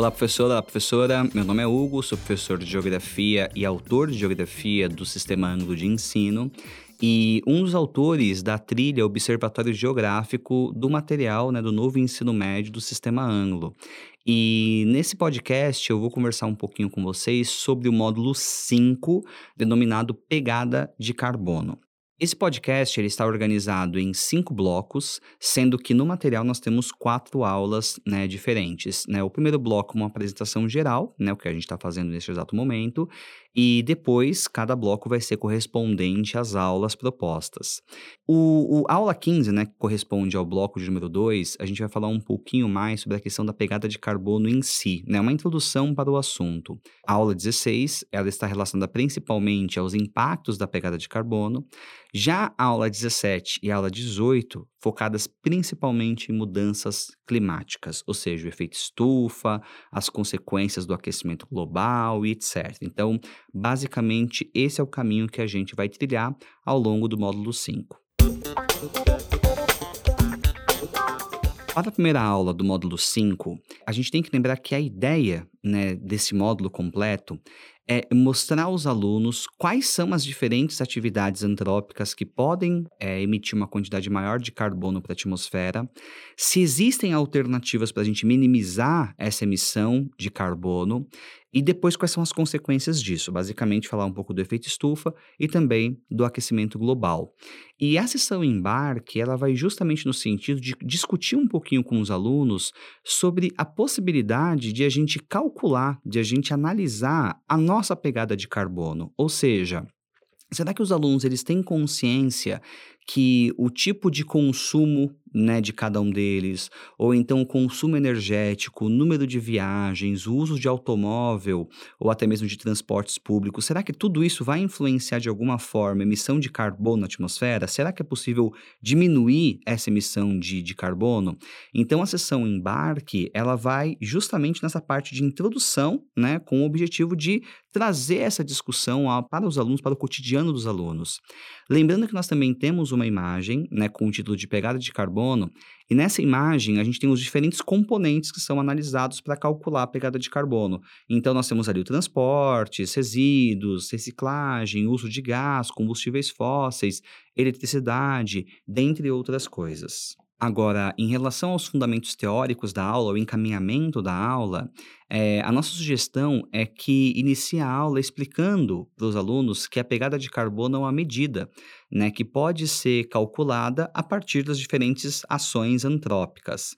Olá, professora. Olá, professora. Meu nome é Hugo, sou professor de Geografia e autor de Geografia do Sistema Ângulo de Ensino e um dos autores da trilha Observatório Geográfico do material né, do novo ensino médio do Sistema Ângulo. E nesse podcast eu vou conversar um pouquinho com vocês sobre o módulo 5, denominado Pegada de Carbono. Esse podcast ele está organizado em cinco blocos, sendo que no material nós temos quatro aulas né, diferentes. Né? O primeiro bloco, uma apresentação geral, né, o que a gente está fazendo nesse exato momento, e depois cada bloco vai ser correspondente às aulas propostas. O, o aula 15, né, que corresponde ao bloco de número 2, a gente vai falar um pouquinho mais sobre a questão da pegada de carbono em si, né, uma introdução para o assunto. A aula 16, ela está relacionada principalmente aos impactos da pegada de carbono. Já a aula 17 e a aula 18, focadas principalmente em mudanças climáticas, ou seja, o efeito estufa, as consequências do aquecimento global e etc. Então, basicamente, esse é o caminho que a gente vai trilhar ao longo do módulo 5. Para a primeira aula do módulo 5, a gente tem que lembrar que a ideia né, desse módulo completo é mostrar aos alunos quais são as diferentes atividades antrópicas que podem é, emitir uma quantidade maior de carbono para a atmosfera, se existem alternativas para a gente minimizar essa emissão de carbono e depois, quais são as consequências disso? Basicamente, falar um pouco do efeito estufa e também do aquecimento global. E a sessão embarque, ela vai justamente no sentido de discutir um pouquinho com os alunos sobre a possibilidade de a gente calcular, de a gente analisar a nossa pegada de carbono. Ou seja, será que os alunos eles têm consciência que o tipo de consumo né, de cada um deles, ou então o consumo energético, o número de viagens, o uso de automóvel ou até mesmo de transportes públicos, será que tudo isso vai influenciar de alguma forma a emissão de carbono na atmosfera? Será que é possível diminuir essa emissão de, de carbono? Então a sessão embarque, ela vai justamente nessa parte de introdução, né, com o objetivo de trazer essa discussão para os alunos, para o cotidiano dos alunos. Lembrando que nós também temos uma imagem, né, com o título de pegada de carbono. E nessa imagem, a gente tem os diferentes componentes que são analisados para calcular a pegada de carbono. Então, nós temos ali o transporte, resíduos, reciclagem, uso de gás, combustíveis fósseis, eletricidade, dentre outras coisas. Agora, em relação aos fundamentos teóricos da aula, o encaminhamento da aula, é, a nossa sugestão é que inicie a aula explicando para os alunos que a pegada de carbono é uma medida né, que pode ser calculada a partir das diferentes ações antrópicas.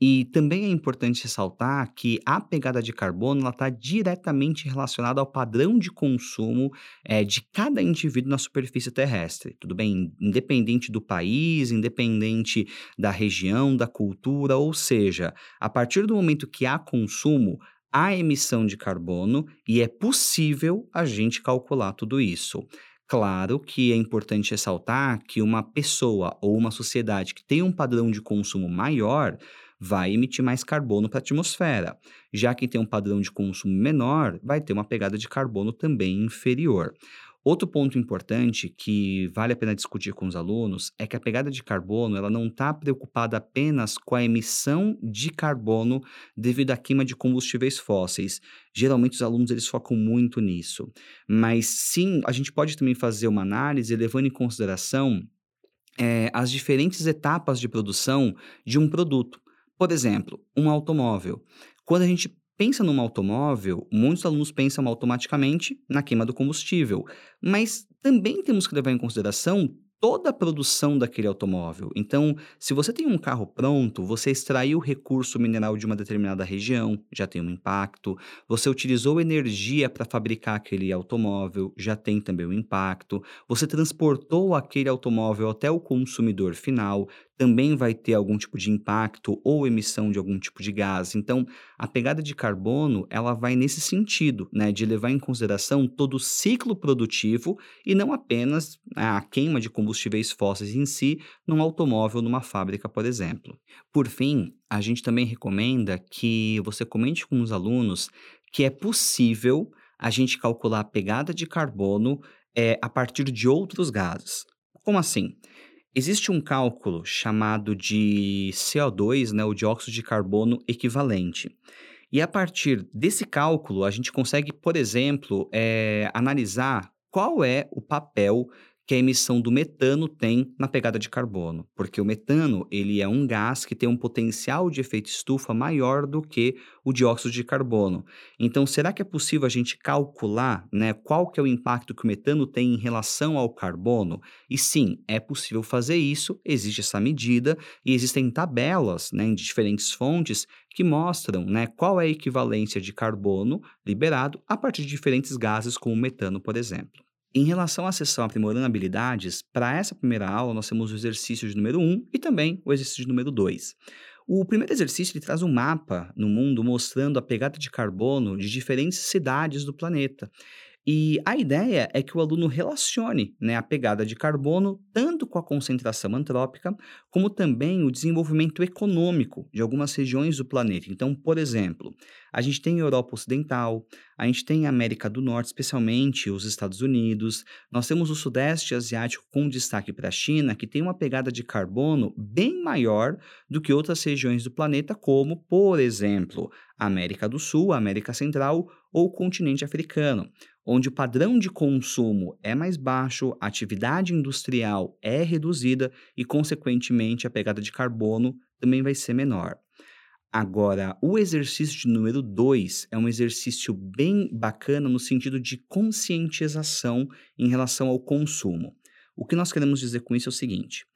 E também é importante ressaltar que a pegada de carbono está diretamente relacionada ao padrão de consumo é, de cada indivíduo na superfície terrestre. Tudo bem? Independente do país, independente da região, da cultura, ou seja, a partir do momento que há consumo, há emissão de carbono e é possível a gente calcular tudo isso. Claro que é importante ressaltar que uma pessoa ou uma sociedade que tem um padrão de consumo maior vai emitir mais carbono para a atmosfera. Já quem tem um padrão de consumo menor vai ter uma pegada de carbono também inferior. Outro ponto importante que vale a pena discutir com os alunos é que a pegada de carbono ela não está preocupada apenas com a emissão de carbono devido à queima de combustíveis fósseis. Geralmente os alunos eles focam muito nisso, mas sim a gente pode também fazer uma análise levando em consideração é, as diferentes etapas de produção de um produto. Por exemplo, um automóvel. Quando a gente pensa num automóvel, muitos alunos pensam automaticamente na queima do combustível, mas também temos que levar em consideração toda a produção daquele automóvel. Então, se você tem um carro pronto, você extraiu o recurso mineral de uma determinada região, já tem um impacto. Você utilizou energia para fabricar aquele automóvel, já tem também um impacto. Você transportou aquele automóvel até o consumidor final, também vai ter algum tipo de impacto ou emissão de algum tipo de gás. Então, a pegada de carbono, ela vai nesse sentido, né, de levar em consideração todo o ciclo produtivo e não apenas né, a queima de combustíveis fósseis em si num automóvel, numa fábrica, por exemplo. Por fim, a gente também recomenda que você comente com os alunos que é possível a gente calcular a pegada de carbono é, a partir de outros gases. Como assim? Existe um cálculo chamado de CO2, né, o dióxido de carbono equivalente. E a partir desse cálculo, a gente consegue, por exemplo, é, analisar qual é o papel que a emissão do metano tem na pegada de carbono, porque o metano ele é um gás que tem um potencial de efeito estufa maior do que o dióxido de carbono. Então, será que é possível a gente calcular, né, qual que é o impacto que o metano tem em relação ao carbono? E sim, é possível fazer isso, existe essa medida e existem tabelas, né, diferentes fontes que mostram, né, qual é a equivalência de carbono liberado a partir de diferentes gases, como o metano, por exemplo. Em relação à sessão aprimorando habilidades, para essa primeira aula nós temos o exercício de número 1 e também o exercício de número 2. O primeiro exercício ele traz um mapa no mundo mostrando a pegada de carbono de diferentes cidades do planeta. E a ideia é que o aluno relacione né, a pegada de carbono tanto com a concentração antrópica, como também o desenvolvimento econômico de algumas regiões do planeta. Então, por exemplo, a gente tem Europa Ocidental, a gente tem América do Norte, especialmente os Estados Unidos, nós temos o Sudeste Asiático com destaque para a China, que tem uma pegada de carbono bem maior do que outras regiões do planeta, como, por exemplo, a América do Sul, a América Central ou o continente africano onde o padrão de consumo é mais baixo, a atividade industrial é reduzida e, consequentemente, a pegada de carbono também vai ser menor. Agora, o exercício de número 2 é um exercício bem bacana no sentido de conscientização em relação ao consumo. O que nós queremos dizer com isso é o seguinte: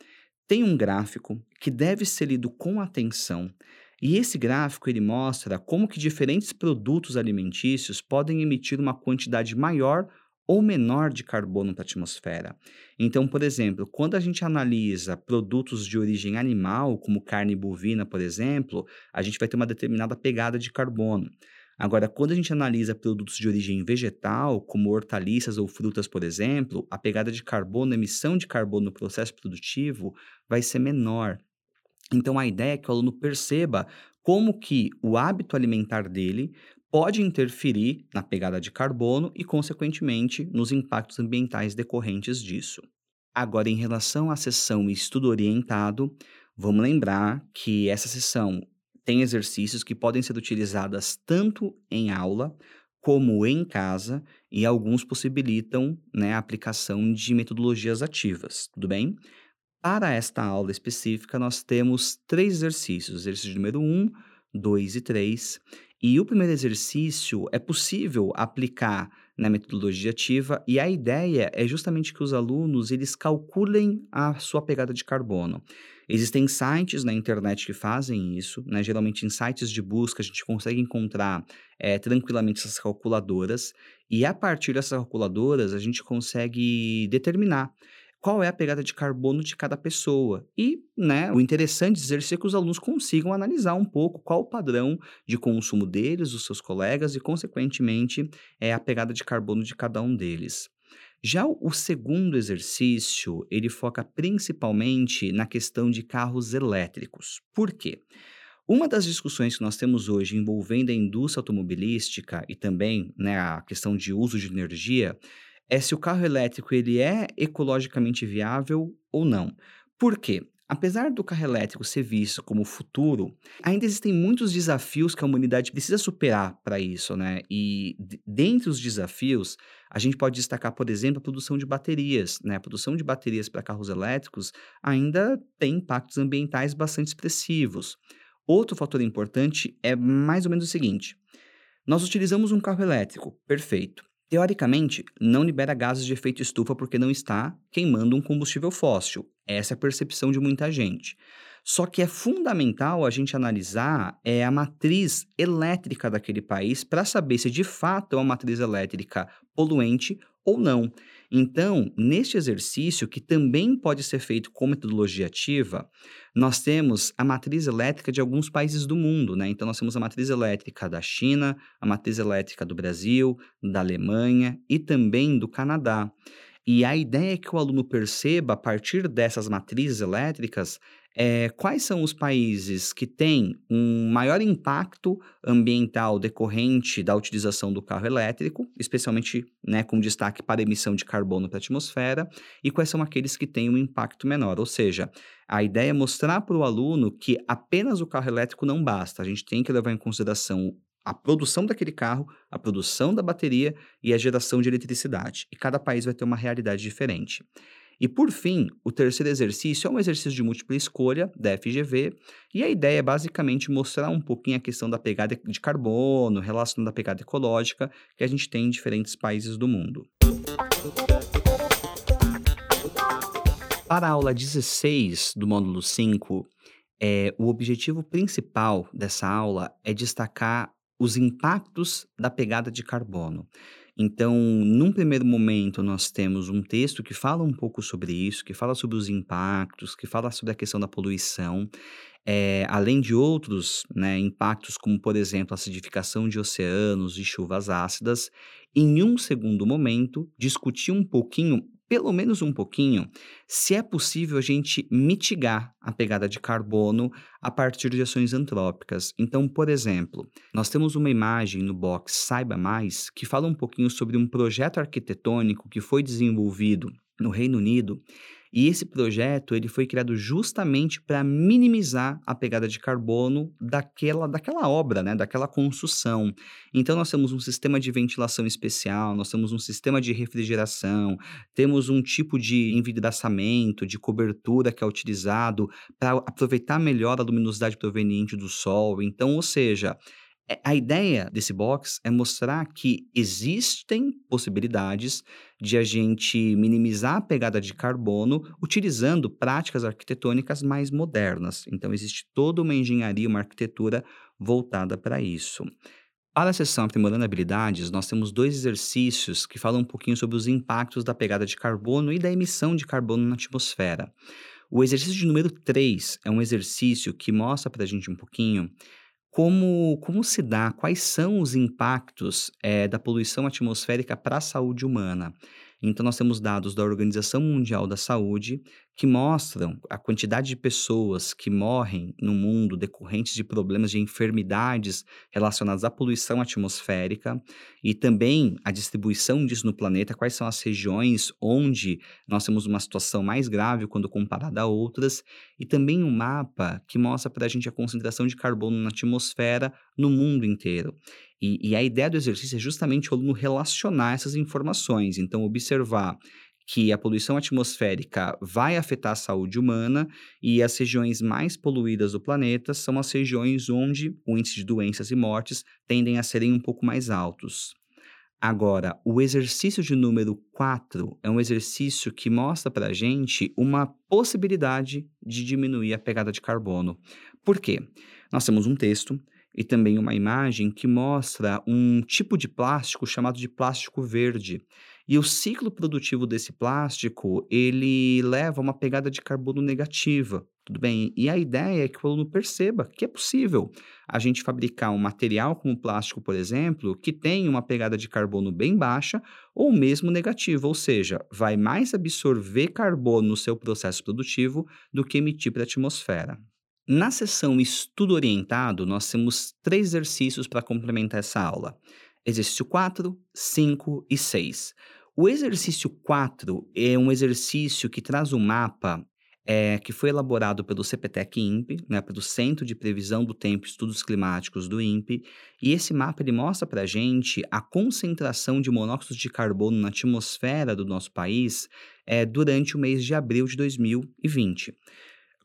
tem um gráfico que deve ser lido com atenção e esse gráfico ele mostra como que diferentes produtos alimentícios podem emitir uma quantidade maior ou menor de carbono para a atmosfera. Então, por exemplo, quando a gente analisa produtos de origem animal, como carne bovina, por exemplo, a gente vai ter uma determinada pegada de carbono. Agora, quando a gente analisa produtos de origem vegetal, como hortaliças ou frutas, por exemplo, a pegada de carbono, a emissão de carbono no processo produtivo vai ser menor. Então a ideia é que o aluno perceba como que o hábito alimentar dele pode interferir na pegada de carbono e, consequentemente, nos impactos ambientais decorrentes disso. Agora, em relação à sessão estudo orientado, vamos lembrar que essa sessão tem exercícios que podem ser utilizadas tanto em aula como em casa e alguns possibilitam né, a aplicação de metodologias ativas, tudo bem? Para esta aula específica, nós temos três exercícios: exercício número 1, 2 e 3. E o primeiro exercício é possível aplicar na metodologia ativa e a ideia é justamente que os alunos eles calculem a sua pegada de carbono. Existem sites na internet que fazem isso, né? geralmente em sites de busca a gente consegue encontrar é, tranquilamente essas calculadoras e a partir dessas calculadoras a gente consegue determinar qual é a pegada de carbono de cada pessoa. E, né, o interessante dizer ser que os alunos consigam analisar um pouco qual o padrão de consumo deles, dos seus colegas e, consequentemente, é a pegada de carbono de cada um deles. Já o segundo exercício, ele foca principalmente na questão de carros elétricos. Por quê? Uma das discussões que nós temos hoje envolvendo a indústria automobilística e também né, a questão de uso de energia é se o carro elétrico ele é ecologicamente viável ou não. Por quê? Apesar do carro elétrico ser visto como futuro, ainda existem muitos desafios que a humanidade precisa superar para isso, né? E dentre os desafios, a gente pode destacar, por exemplo, a produção de baterias, né? A produção de baterias para carros elétricos ainda tem impactos ambientais bastante expressivos. Outro fator importante é mais ou menos o seguinte: nós utilizamos um carro elétrico, perfeito. Teoricamente, não libera gases de efeito estufa porque não está queimando um combustível fóssil. Essa é a percepção de muita gente. Só que é fundamental a gente analisar é, a matriz elétrica daquele país para saber se de fato é uma matriz elétrica poluente ou não. Então, neste exercício, que também pode ser feito com metodologia ativa, nós temos a matriz elétrica de alguns países do mundo, né? Então, nós temos a matriz elétrica da China, a matriz elétrica do Brasil, da Alemanha e também do Canadá. E a ideia é que o aluno perceba, a partir dessas matrizes elétricas, é, quais são os países que têm um maior impacto ambiental decorrente da utilização do carro elétrico, especialmente né, com destaque para a emissão de carbono para a atmosfera, e quais são aqueles que têm um impacto menor. Ou seja, a ideia é mostrar para o aluno que apenas o carro elétrico não basta, a gente tem que levar em consideração a produção daquele carro, a produção da bateria e a geração de eletricidade. E cada país vai ter uma realidade diferente. E por fim, o terceiro exercício é um exercício de múltipla escolha da FGV, e a ideia é basicamente mostrar um pouquinho a questão da pegada de carbono, relacionando a pegada ecológica que a gente tem em diferentes países do mundo. Para a aula 16 do módulo 5, é, o objetivo principal dessa aula é destacar os impactos da pegada de carbono. Então, num primeiro momento, nós temos um texto que fala um pouco sobre isso, que fala sobre os impactos, que fala sobre a questão da poluição, é, além de outros né, impactos, como, por exemplo, a acidificação de oceanos e chuvas ácidas. Em um segundo momento, discutir um pouquinho pelo menos um pouquinho, se é possível a gente mitigar a pegada de carbono a partir de ações antrópicas. Então, por exemplo, nós temos uma imagem no box Saiba Mais que fala um pouquinho sobre um projeto arquitetônico que foi desenvolvido no Reino Unido e esse projeto ele foi criado justamente para minimizar a pegada de carbono daquela, daquela obra, né, daquela construção. Então nós temos um sistema de ventilação especial, nós temos um sistema de refrigeração, temos um tipo de envidraçamento, de cobertura que é utilizado para aproveitar melhor a luminosidade proveniente do sol. Então, ou seja, a ideia desse box é mostrar que existem possibilidades de a gente minimizar a pegada de carbono utilizando práticas arquitetônicas mais modernas. Então, existe toda uma engenharia, uma arquitetura voltada para isso. Para a sessão Aprimorando Habilidades, nós temos dois exercícios que falam um pouquinho sobre os impactos da pegada de carbono e da emissão de carbono na atmosfera. O exercício de número 3 é um exercício que mostra para a gente um pouquinho como, como se dá, quais são os impactos é, da poluição atmosférica para a saúde humana. Então, nós temos dados da Organização Mundial da Saúde que mostram a quantidade de pessoas que morrem no mundo decorrentes de problemas de enfermidades relacionadas à poluição atmosférica e também a distribuição disso no planeta, quais são as regiões onde nós temos uma situação mais grave quando comparada a outras, e também um mapa que mostra para a gente a concentração de carbono na atmosfera no mundo inteiro. E, e a ideia do exercício é justamente o aluno relacionar essas informações, então observar que a poluição atmosférica vai afetar a saúde humana e as regiões mais poluídas do planeta são as regiões onde o índice de doenças e mortes tendem a serem um pouco mais altos. Agora, o exercício de número 4 é um exercício que mostra para a gente uma possibilidade de diminuir a pegada de carbono. Por quê? Nós temos um texto e também uma imagem que mostra um tipo de plástico chamado de plástico verde. E o ciclo produtivo desse plástico, ele leva a uma pegada de carbono negativa, tudo bem? E a ideia é que o aluno perceba que é possível a gente fabricar um material como plástico, por exemplo, que tem uma pegada de carbono bem baixa ou mesmo negativa, ou seja, vai mais absorver carbono no seu processo produtivo do que emitir para a atmosfera. Na sessão Estudo Orientado, nós temos três exercícios para complementar essa aula: exercício 4, 5 e 6. O exercício 4 é um exercício que traz um mapa é, que foi elaborado pelo CPTEC INPE, né, pelo Centro de Previsão do Tempo e Estudos Climáticos do INPE, e esse mapa ele mostra para a gente a concentração de monóxido de carbono na atmosfera do nosso país é, durante o mês de abril de 2020.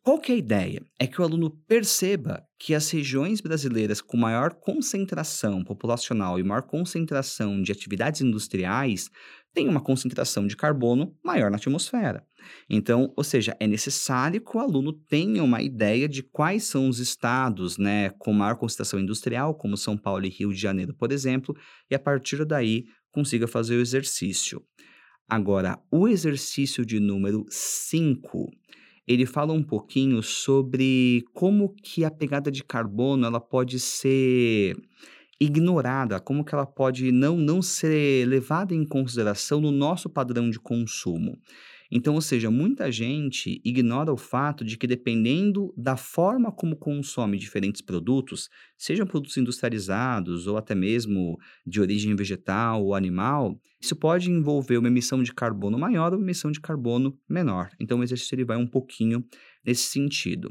Qual que é a ideia? É que o aluno perceba que as regiões brasileiras com maior concentração populacional e maior concentração de atividades industriais têm uma concentração de carbono maior na atmosfera. Então, ou seja, é necessário que o aluno tenha uma ideia de quais são os estados né, com maior concentração industrial, como São Paulo e Rio de Janeiro, por exemplo, e a partir daí consiga fazer o exercício. Agora, o exercício de número 5 ele fala um pouquinho sobre como que a pegada de carbono ela pode ser ignorada, como que ela pode não, não ser levada em consideração no nosso padrão de consumo. Então, ou seja, muita gente ignora o fato de que, dependendo da forma como consome diferentes produtos, sejam produtos industrializados ou até mesmo de origem vegetal ou animal, isso pode envolver uma emissão de carbono maior ou uma emissão de carbono menor. Então, o exercício ele vai um pouquinho nesse sentido.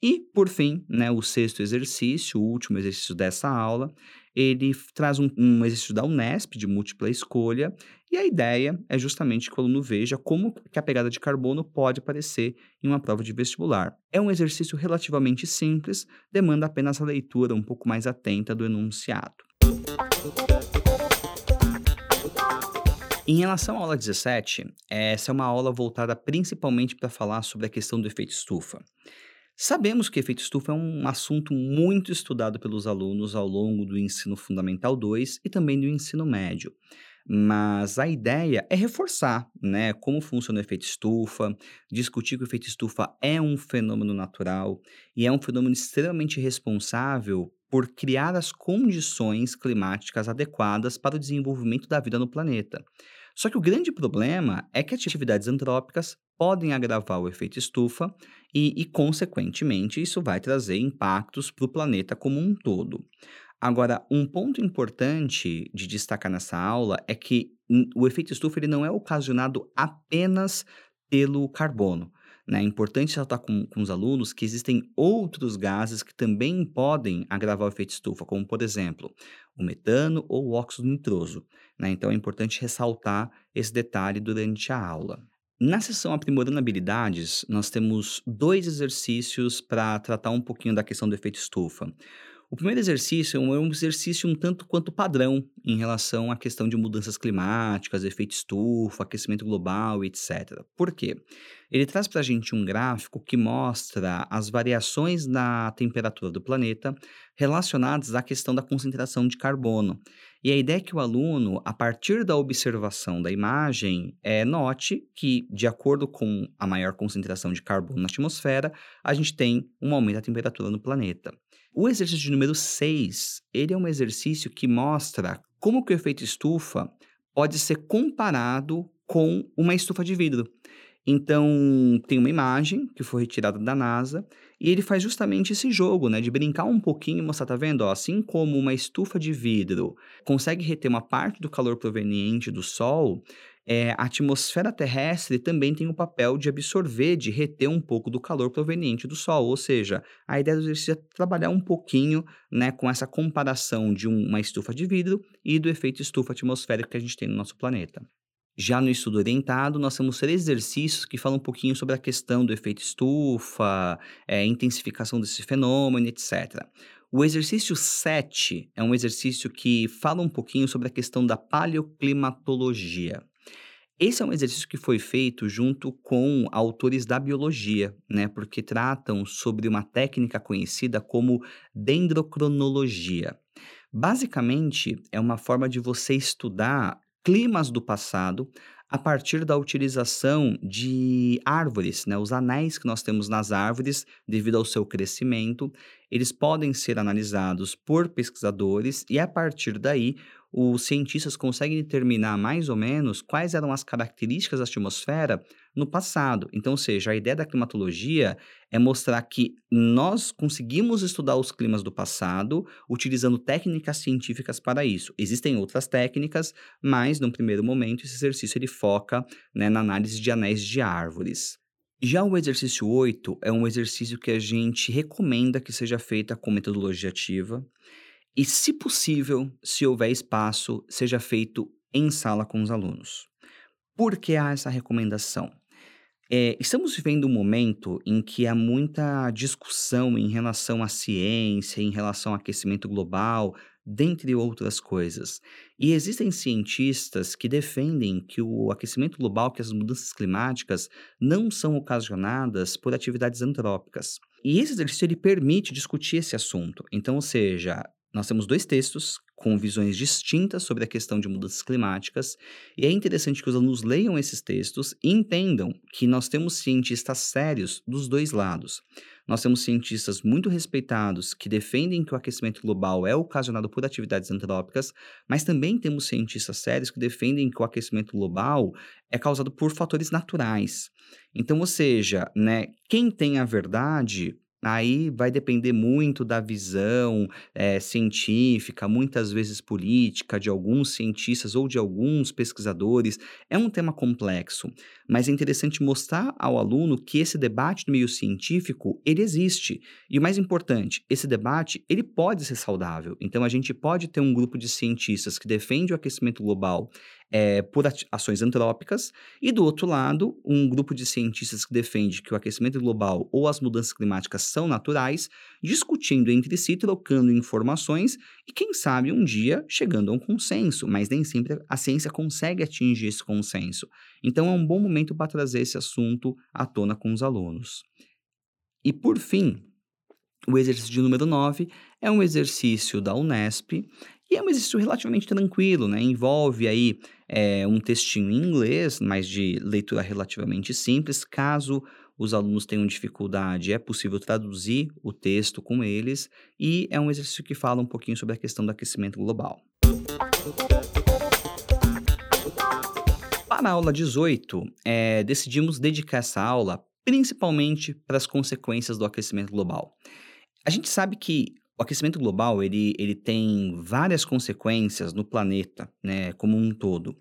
E, por fim, né, o sexto exercício, o último exercício dessa aula, ele traz um, um exercício da Unesp de múltipla escolha e a ideia é justamente que o aluno veja como que a pegada de carbono pode aparecer em uma prova de vestibular. É um exercício relativamente simples, demanda apenas a leitura um pouco mais atenta do enunciado. Em relação à aula 17, essa é uma aula voltada principalmente para falar sobre a questão do efeito estufa. Sabemos que efeito estufa é um assunto muito estudado pelos alunos ao longo do ensino fundamental 2 e também do ensino médio. Mas a ideia é reforçar, né, como funciona o efeito estufa, discutir que o efeito estufa é um fenômeno natural e é um fenômeno extremamente responsável por criar as condições climáticas adequadas para o desenvolvimento da vida no planeta. Só que o grande problema é que atividades antrópicas podem agravar o efeito estufa e, e consequentemente, isso vai trazer impactos para o planeta como um todo. Agora, um ponto importante de destacar nessa aula é que o efeito estufa ele não é ocasionado apenas pelo carbono. Né? É importante ressaltar com, com os alunos que existem outros gases que também podem agravar o efeito estufa, como, por exemplo, o metano ou o óxido nitroso. Né? Então, é importante ressaltar esse detalhe durante a aula. Na sessão Aprimorando Habilidades, nós temos dois exercícios para tratar um pouquinho da questão do efeito estufa. O primeiro exercício é um exercício um tanto quanto padrão em relação à questão de mudanças climáticas, efeito estufa, aquecimento global, etc. Por quê? Ele traz para a gente um gráfico que mostra as variações na temperatura do planeta relacionadas à questão da concentração de carbono. E a ideia é que o aluno, a partir da observação da imagem, é, note que, de acordo com a maior concentração de carbono na atmosfera, a gente tem um aumento da temperatura no planeta. O exercício número 6, ele é um exercício que mostra como que o efeito estufa pode ser comparado com uma estufa de vidro. Então, tem uma imagem que foi retirada da NASA e ele faz justamente esse jogo, né, de brincar um pouquinho e mostrar, tá vendo? Ó, assim como uma estufa de vidro consegue reter uma parte do calor proveniente do Sol, é, a atmosfera terrestre também tem o papel de absorver, de reter um pouco do calor proveniente do Sol. Ou seja, a ideia do exercício é trabalhar um pouquinho né, com essa comparação de uma estufa de vidro e do efeito estufa atmosférico que a gente tem no nosso planeta. Já no estudo orientado, nós temos três exercícios que falam um pouquinho sobre a questão do efeito estufa, é, intensificação desse fenômeno, etc. O exercício 7 é um exercício que fala um pouquinho sobre a questão da paleoclimatologia. Esse é um exercício que foi feito junto com autores da biologia, né? Porque tratam sobre uma técnica conhecida como dendrocronologia. Basicamente, é uma forma de você estudar climas do passado a partir da utilização de árvores, né? Os anéis que nós temos nas árvores, devido ao seu crescimento, eles podem ser analisados por pesquisadores e a partir daí os cientistas conseguem determinar mais ou menos quais eram as características da atmosfera no passado. Então, ou seja, a ideia da climatologia é mostrar que nós conseguimos estudar os climas do passado utilizando técnicas científicas para isso. Existem outras técnicas, mas, num primeiro momento, esse exercício ele foca né, na análise de anéis de árvores. Já o exercício 8 é um exercício que a gente recomenda que seja feita com metodologia ativa. E, se possível, se houver espaço, seja feito em sala com os alunos. Por que há essa recomendação? É, estamos vivendo um momento em que há muita discussão em relação à ciência, em relação ao aquecimento global, dentre outras coisas. E existem cientistas que defendem que o aquecimento global, que as mudanças climáticas não são ocasionadas por atividades antrópicas. E esse exercício ele permite discutir esse assunto. Então, ou seja, nós temos dois textos com visões distintas sobre a questão de mudanças climáticas, e é interessante que os alunos leiam esses textos e entendam que nós temos cientistas sérios dos dois lados. Nós temos cientistas muito respeitados que defendem que o aquecimento global é ocasionado por atividades antrópicas, mas também temos cientistas sérios que defendem que o aquecimento global é causado por fatores naturais. Então, ou seja, né, quem tem a verdade Aí vai depender muito da visão eh, científica, muitas vezes política, de alguns cientistas ou de alguns pesquisadores. É um tema complexo, mas é interessante mostrar ao aluno que esse debate no meio científico ele existe. E o mais importante, esse debate ele pode ser saudável. Então a gente pode ter um grupo de cientistas que defende o aquecimento global é, por ações antrópicas, e do outro lado, um grupo de cientistas que defende que o aquecimento global ou as mudanças climáticas são naturais, discutindo entre si, trocando informações e, quem sabe, um dia chegando a um consenso, mas nem sempre a ciência consegue atingir esse consenso. Então, é um bom momento para trazer esse assunto à tona com os alunos. E, por fim, o exercício de número 9 é um exercício da Unesp e é um exercício relativamente tranquilo, né? Envolve aí é, um textinho em inglês, mas de leitura relativamente simples. Caso os alunos tenham dificuldade, é possível traduzir o texto com eles. E é um exercício que fala um pouquinho sobre a questão do aquecimento global. Para a aula 18, é, decidimos dedicar essa aula principalmente para as consequências do aquecimento global. A gente sabe que o aquecimento global, ele, ele tem várias consequências no planeta, né, como um todo.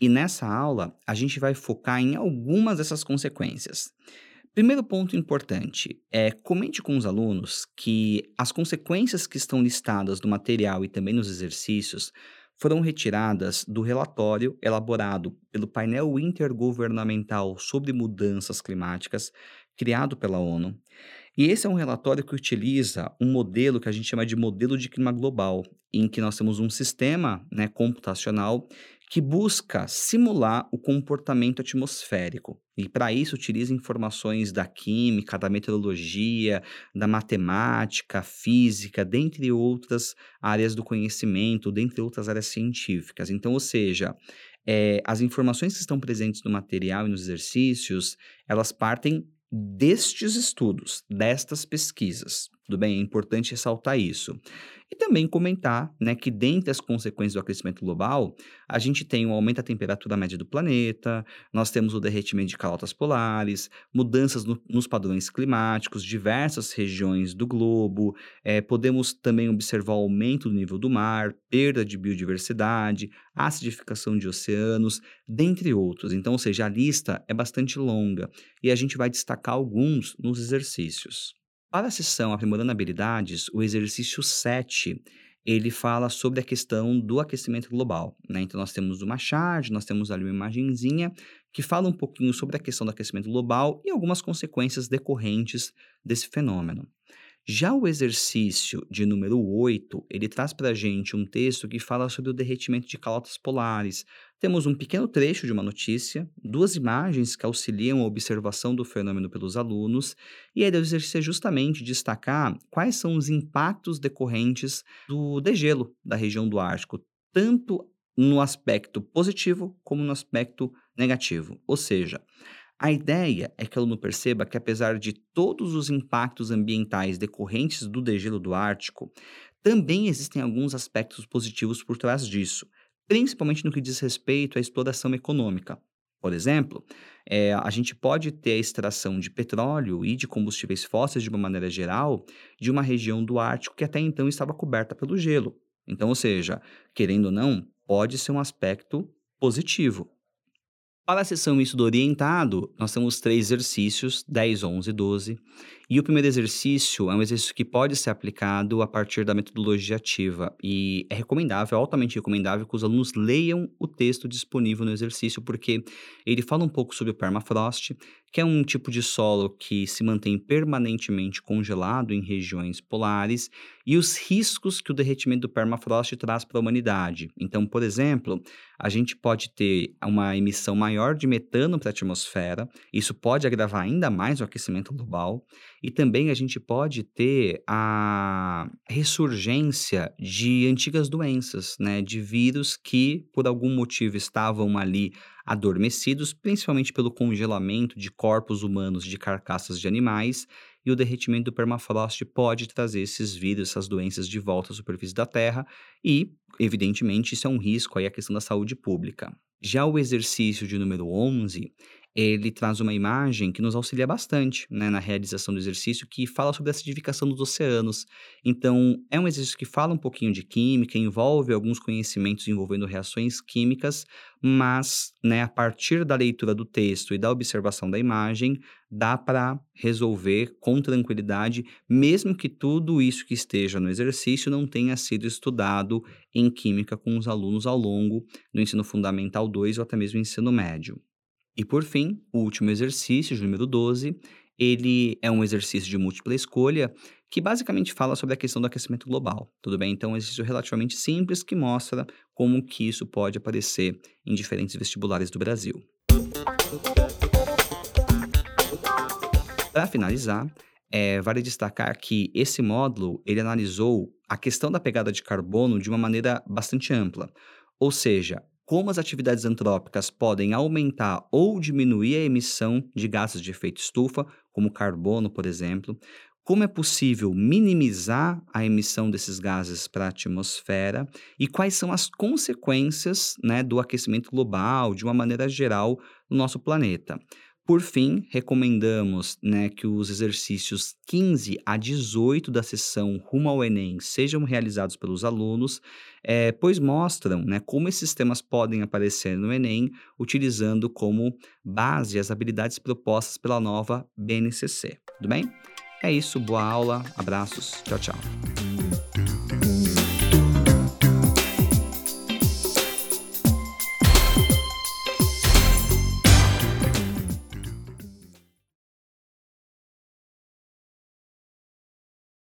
E nessa aula, a gente vai focar em algumas dessas consequências. Primeiro ponto importante é comente com os alunos que as consequências que estão listadas no material e também nos exercícios foram retiradas do relatório elaborado pelo painel intergovernamental sobre mudanças climáticas, criado pela ONU. E esse é um relatório que utiliza um modelo que a gente chama de modelo de clima global, em que nós temos um sistema né, computacional que busca simular o comportamento atmosférico. E para isso utiliza informações da química, da meteorologia, da matemática, física, dentre outras áreas do conhecimento, dentre outras áreas científicas. Então, ou seja, é, as informações que estão presentes no material e nos exercícios, elas partem destes estudos, destas pesquisas. Tudo bem? É importante ressaltar isso. E também comentar né, que, dentre as consequências do aquecimento global, a gente tem o aumento da temperatura média do planeta, nós temos o derretimento de calotas polares, mudanças no, nos padrões climáticos, diversas regiões do globo, é, podemos também observar o aumento do nível do mar, perda de biodiversidade, acidificação de oceanos, dentre outros. Então, ou seja, a lista é bastante longa e a gente vai destacar alguns nos exercícios. Para a sessão Aprimorando Habilidades, o exercício 7, ele fala sobre a questão do aquecimento global. Né? Então, nós temos uma charge, nós temos ali uma imagenzinha que fala um pouquinho sobre a questão do aquecimento global e algumas consequências decorrentes desse fenômeno. Já o exercício de número 8, ele traz para a gente um texto que fala sobre o derretimento de calotas polares. Temos um pequeno trecho de uma notícia, duas imagens que auxiliam a observação do fenômeno pelos alunos, e a ideia exercício é justamente destacar quais são os impactos decorrentes do degelo da região do Ártico, tanto no aspecto positivo como no aspecto negativo. Ou seja, a ideia é que o aluno perceba que, apesar de todos os impactos ambientais decorrentes do degelo do Ártico, também existem alguns aspectos positivos por trás disso, principalmente no que diz respeito à exploração econômica. Por exemplo, é, a gente pode ter a extração de petróleo e de combustíveis fósseis de uma maneira geral de uma região do Ártico que até então estava coberta pelo gelo. Então, ou seja, querendo ou não, pode ser um aspecto positivo. Para a sessão estudo orientado, nós temos três exercícios, 10, 11 e 12. E o primeiro exercício é um exercício que pode ser aplicado a partir da metodologia ativa. E é recomendável, é altamente recomendável, que os alunos leiam o texto disponível no exercício, porque ele fala um pouco sobre o permafrost, que é um tipo de solo que se mantém permanentemente congelado em regiões polares, e os riscos que o derretimento do permafrost traz para a humanidade. Então, por exemplo, a gente pode ter uma emissão maior de metano para a atmosfera, isso pode agravar ainda mais o aquecimento global, e também a gente pode ter a ressurgência de antigas doenças, né, de vírus que por algum motivo estavam ali adormecidos, principalmente pelo congelamento de corpos humanos de carcaças de animais, e o derretimento do permafrost pode trazer esses vírus, essas doenças de volta à superfície da Terra, e, evidentemente, isso é um risco aí à questão da saúde pública. Já o exercício de número 11, ele traz uma imagem que nos auxilia bastante né, na realização do exercício, que fala sobre a acidificação dos oceanos. Então, é um exercício que fala um pouquinho de química, envolve alguns conhecimentos envolvendo reações químicas, mas né, a partir da leitura do texto e da observação da imagem, dá para resolver com tranquilidade, mesmo que tudo isso que esteja no exercício não tenha sido estudado em química com os alunos ao longo do ensino fundamental 2 ou até mesmo ensino médio. E por fim, o último exercício, de número 12, ele é um exercício de múltipla escolha que basicamente fala sobre a questão do aquecimento global, tudo bem? Então, é um exercício relativamente simples que mostra como que isso pode aparecer em diferentes vestibulares do Brasil. Para finalizar, é, vale destacar que esse módulo ele analisou a questão da pegada de carbono de uma maneira bastante ampla, ou seja, como as atividades antrópicas podem aumentar ou diminuir a emissão de gases de efeito estufa, como carbono, por exemplo, como é possível minimizar a emissão desses gases para a atmosfera e quais são as consequências né, do aquecimento global, de uma maneira geral, no nosso planeta. Por fim, recomendamos né, que os exercícios 15 a 18 da sessão rumo ao Enem sejam realizados pelos alunos, é, pois mostram né, como esses temas podem aparecer no Enem, utilizando como base as habilidades propostas pela nova BNCC. Tudo bem? É isso, boa aula, abraços, tchau, tchau.